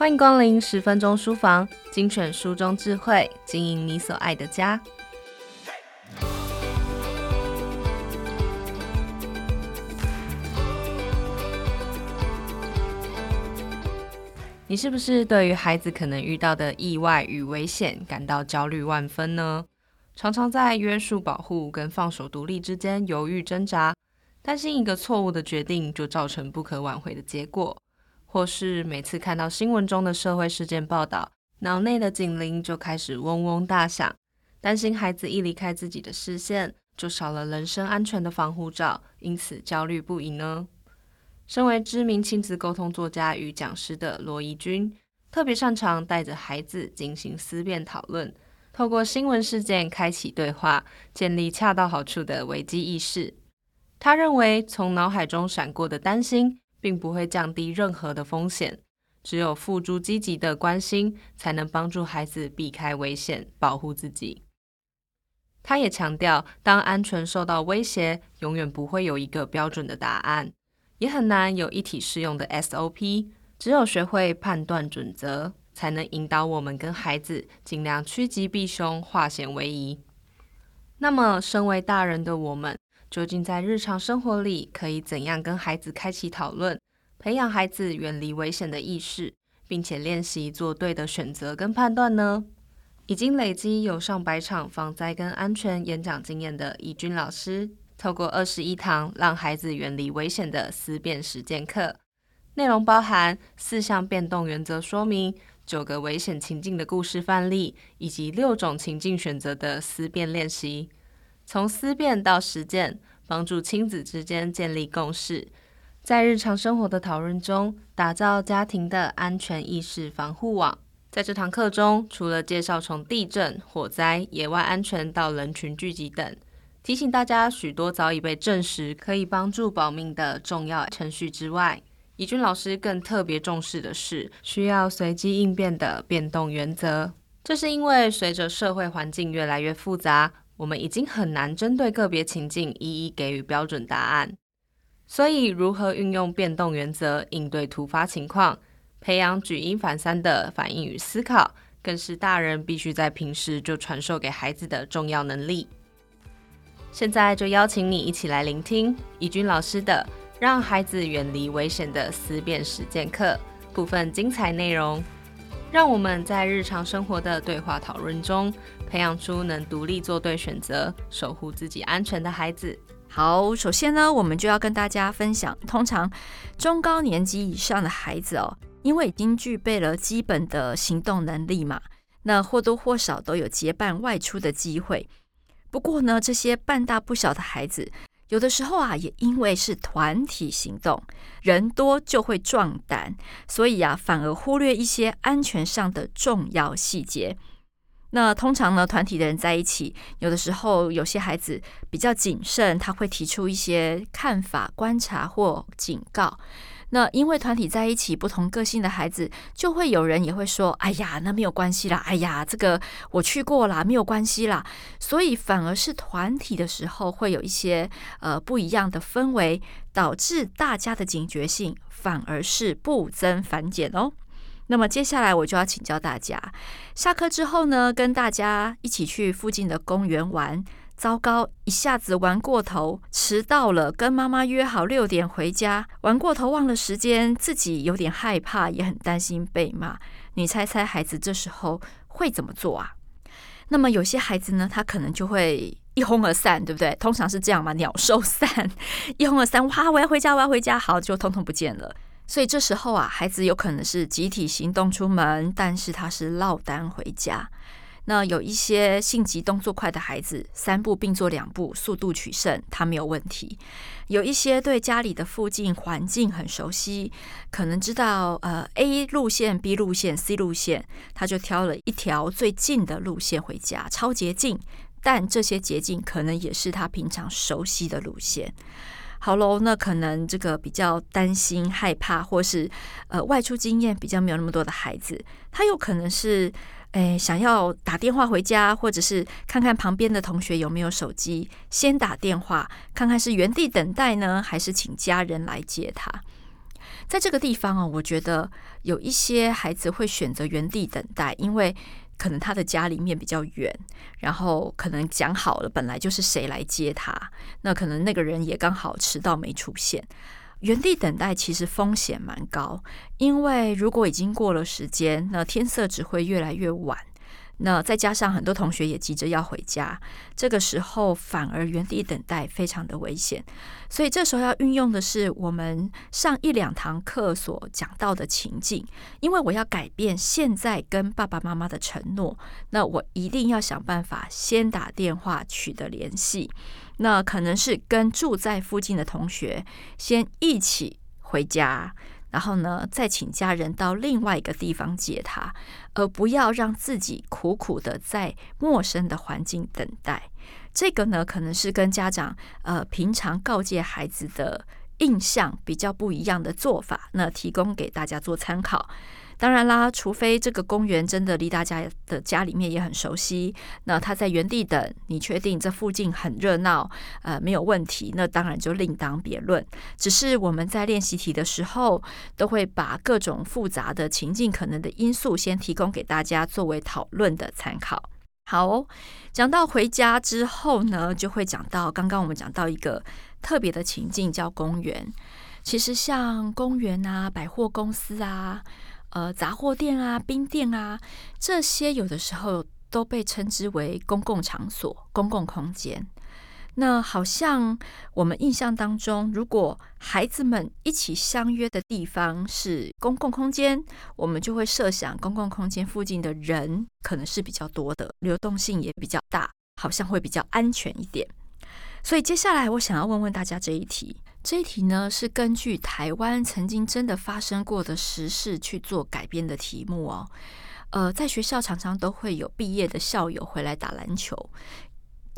欢迎光临十分钟书房，精选书中智慧，经营你所爱的家。你是不是对于孩子可能遇到的意外与危险感到焦虑万分呢？常常在约束保护跟放手独立之间犹豫挣扎，担心一个错误的决定就造成不可挽回的结果。或是每次看到新闻中的社会事件报道，脑内的警铃就开始嗡嗡大响，担心孩子一离开自己的视线，就少了人身安全的防护罩，因此焦虑不已呢？身为知名亲子沟通作家与讲师的罗怡君，特别擅长带着孩子进行思辨讨论，透过新闻事件开启对话，建立恰到好处的危机意识。他认为，从脑海中闪过的担心，并不会降低任何的风险，只有付诸积极的关心，才能帮助孩子避开危险，保护自己。他也强调，当安全受到威胁，永远不会有一个标准的答案，也很难有一体适用的 SOP。只有学会判断准则，才能引导我们跟孩子尽量趋吉避凶，化险为夷。那么，身为大人的我们，究竟在日常生活里可以怎样跟孩子开启讨论，培养孩子远离危险的意识，并且练习做对的选择跟判断呢？已经累积有上百场防灾跟安全演讲经验的怡君老师，透过二十一堂让孩子远离危险的思辨实践课，内容包含四项变动原则说明、九个危险情境的故事范例，以及六种情境选择的思辨练习。从思辨到实践，帮助亲子之间建立共识，在日常生活的讨论中，打造家庭的安全意识防护网。在这堂课中，除了介绍从地震、火灾、野外安全到人群聚集等，提醒大家许多早已被证实可以帮助保命的重要程序之外，怡君老师更特别重视的是需要随机应变的变动原则。这是因为随着社会环境越来越复杂。我们已经很难针对个别情境一一给予标准答案，所以如何运用变动原则应对突发情况，培养举一反三的反应与思考，更是大人必须在平时就传授给孩子的重要能力。现在就邀请你一起来聆听怡君老师的《让孩子远离危险的思辨实践课》部分精彩内容。让我们在日常生活的对话讨论中，培养出能独立做对选择、守护自己安全的孩子。好，首先呢，我们就要跟大家分享，通常中高年级以上的孩子哦，因为已经具备了基本的行动能力嘛，那或多或少都有结伴外出的机会。不过呢，这些半大不小的孩子。有的时候啊，也因为是团体行动，人多就会壮胆，所以啊，反而忽略一些安全上的重要细节。那通常呢，团体的人在一起，有的时候有些孩子比较谨慎，他会提出一些看法、观察或警告。那因为团体在一起，不同个性的孩子，就会有人也会说：“哎呀，那没有关系啦，哎呀，这个我去过啦，没有关系啦。”所以反而是团体的时候，会有一些呃不一样的氛围，导致大家的警觉性反而是不增反减哦。那么接下来我就要请教大家，下课之后呢，跟大家一起去附近的公园玩。糟糕，一下子玩过头，迟到了。跟妈妈约好六点回家，玩过头忘了时间，自己有点害怕，也很担心被骂。你猜猜孩子这时候会怎么做啊？那么有些孩子呢，他可能就会一哄而散，对不对？通常是这样嘛，鸟兽散，一哄而散。哇，我要回家，我要回家，好，就通通不见了。所以这时候啊，孩子有可能是集体行动出门，但是他是落单回家。那有一些性急动作快的孩子，三步并作两步，速度取胜，他没有问题。有一些对家里的附近环境很熟悉，可能知道呃 A 路线、B 路线、C 路线，他就挑了一条最近的路线回家，超捷径。但这些捷径可能也是他平常熟悉的路线。好喽，那可能这个比较担心、害怕，或是呃外出经验比较没有那么多的孩子，他有可能是。诶，想要打电话回家，或者是看看旁边的同学有没有手机，先打电话看看是原地等待呢，还是请家人来接他？在这个地方哦，我觉得有一些孩子会选择原地等待，因为可能他的家里面比较远，然后可能讲好了本来就是谁来接他，那可能那个人也刚好迟到没出现。原地等待其实风险蛮高，因为如果已经过了时间，那天色只会越来越晚。那再加上很多同学也急着要回家，这个时候反而原地等待非常的危险。所以这时候要运用的是我们上一两堂课所讲到的情境，因为我要改变现在跟爸爸妈妈的承诺，那我一定要想办法先打电话取得联系。那可能是跟住在附近的同学先一起回家。然后呢，再请家人到另外一个地方接他，而不要让自己苦苦的在陌生的环境等待。这个呢，可能是跟家长呃平常告诫孩子的印象比较不一样的做法。那提供给大家做参考。当然啦，除非这个公园真的离大家的家里面也很熟悉，那他在原地等，你确定这附近很热闹，呃，没有问题，那当然就另当别论。只是我们在练习题的时候，都会把各种复杂的情境可能的因素先提供给大家作为讨论的参考。好，讲到回家之后呢，就会讲到刚刚我们讲到一个特别的情境，叫公园。其实像公园啊、百货公司啊。呃，杂货店啊、冰店啊，这些有的时候都被称之为公共场所、公共空间。那好像我们印象当中，如果孩子们一起相约的地方是公共空间，我们就会设想公共空间附近的人可能是比较多的，流动性也比较大，好像会比较安全一点。所以接下来我想要问问大家这一题。这一题呢，是根据台湾曾经真的发生过的实事去做改编的题目哦。呃，在学校常常都会有毕业的校友回来打篮球，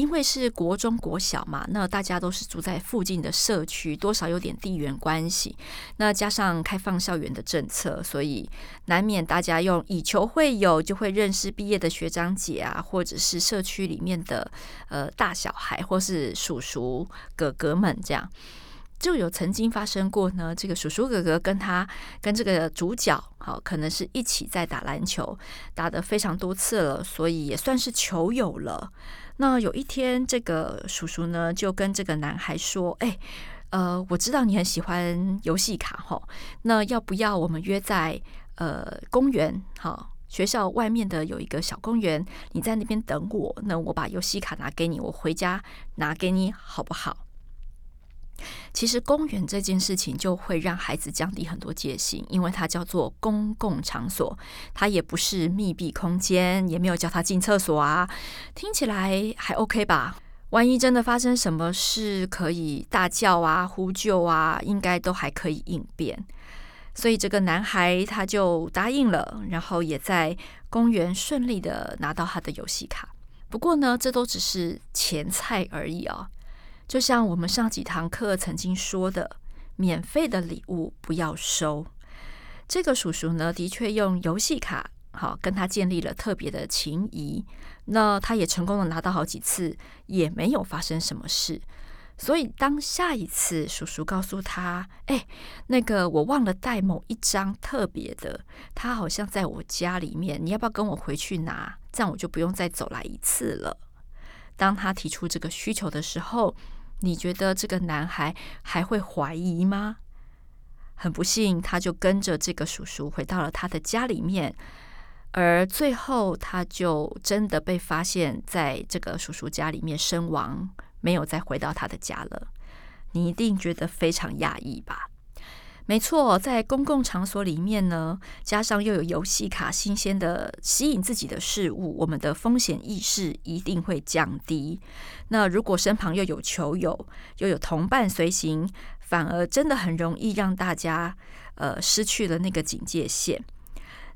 因为是国中国小嘛，那大家都是住在附近的社区，多少有点地缘关系。那加上开放校园的政策，所以难免大家用以求会友，就会认识毕业的学长姐啊，或者是社区里面的呃大小孩，或是叔叔哥哥们这样。就有曾经发生过呢，这个叔叔哥哥跟他跟这个主角，好，可能是一起在打篮球，打得非常多次了，所以也算是球友了。那有一天，这个叔叔呢就跟这个男孩说：“哎，呃，我知道你很喜欢游戏卡，哈，那要不要我们约在呃公园？好，学校外面的有一个小公园，你在那边等我，那我把游戏卡拿给你，我回家拿给你，好不好？”其实公园这件事情就会让孩子降低很多戒心，因为它叫做公共场所，它也不是密闭空间，也没有叫他进厕所啊，听起来还 OK 吧？万一真的发生什么事，可以大叫啊、呼救啊，应该都还可以应变。所以这个男孩他就答应了，然后也在公园顺利的拿到他的游戏卡。不过呢，这都只是前菜而已哦。就像我们上几堂课曾经说的，免费的礼物不要收。这个叔叔呢，的确用游戏卡，好跟他建立了特别的情谊。那他也成功的拿到好几次，也没有发生什么事。所以当下一次叔叔告诉他：“哎，那个我忘了带某一张特别的，他好像在我家里面，你要不要跟我回去拿？这样我就不用再走来一次了。”当他提出这个需求的时候，你觉得这个男孩还会怀疑吗？很不幸，他就跟着这个叔叔回到了他的家里面，而最后他就真的被发现在这个叔叔家里面身亡，没有再回到他的家了。你一定觉得非常讶异吧？没错，在公共场所里面呢，加上又有游戏卡，新鲜的吸引自己的事物，我们的风险意识一定会降低。那如果身旁又有球友，又有同伴随行，反而真的很容易让大家呃失去了那个警戒线。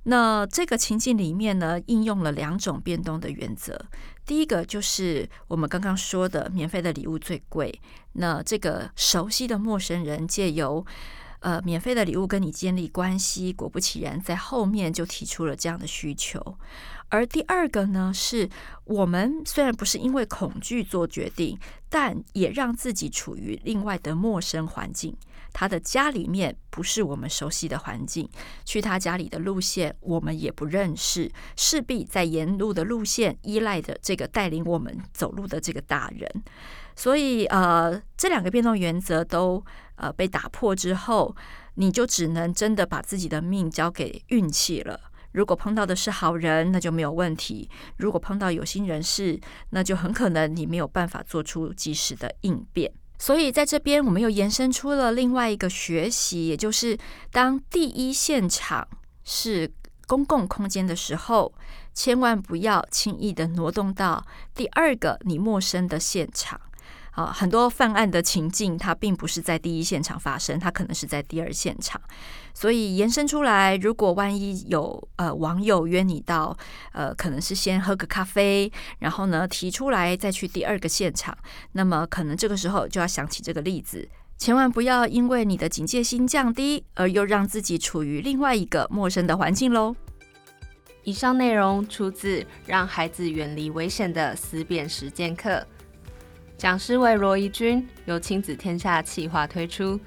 那这个情境里面呢，应用了两种变动的原则。第一个就是我们刚刚说的，免费的礼物最贵。那这个熟悉的陌生人借由呃，免费的礼物跟你建立关系，果不其然，在后面就提出了这样的需求。而第二个呢，是我们虽然不是因为恐惧做决定，但也让自己处于另外的陌生环境。他的家里面不是我们熟悉的环境，去他家里的路线我们也不认识，势必在沿路的路线依赖着这个带领我们走路的这个大人。所以，呃，这两个变动原则都呃被打破之后，你就只能真的把自己的命交给运气了。如果碰到的是好人，那就没有问题；如果碰到有心人士，那就很可能你没有办法做出及时的应变。所以，在这边我们又延伸出了另外一个学习，也就是当第一现场是公共空间的时候，千万不要轻易的挪动到第二个你陌生的现场。啊，很多犯案的情境，它并不是在第一现场发生，它可能是在第二现场。所以延伸出来，如果万一有呃网友约你到呃，可能是先喝个咖啡，然后呢提出来再去第二个现场，那么可能这个时候就要想起这个例子，千万不要因为你的警戒心降低，而又让自己处于另外一个陌生的环境喽。以上内容出自《让孩子远离危险的思辨实践课》。讲师为罗怡君，由亲子天下企划推出。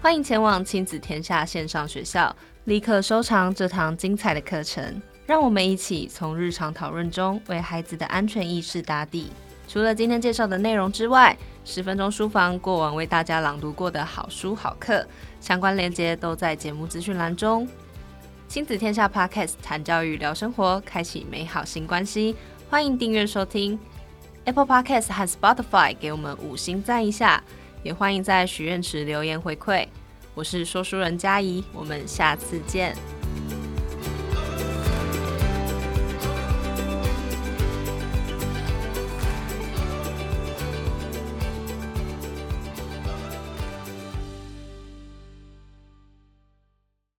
欢迎前往亲子天下线上学校，立刻收藏这堂精彩的课程。让我们一起从日常讨论中为孩子的安全意识打底。除了今天介绍的内容之外，十分钟书房过往为大家朗读过的好书好课，相关链接都在节目资讯栏中。亲子天下 Podcast 谈教育聊生活，开启美好新关系。欢迎订阅收听。Apple Podcast 和 Spotify 给我们五星赞一下，也欢迎在许愿池留言回馈。我是说书人佳怡，我们下次见。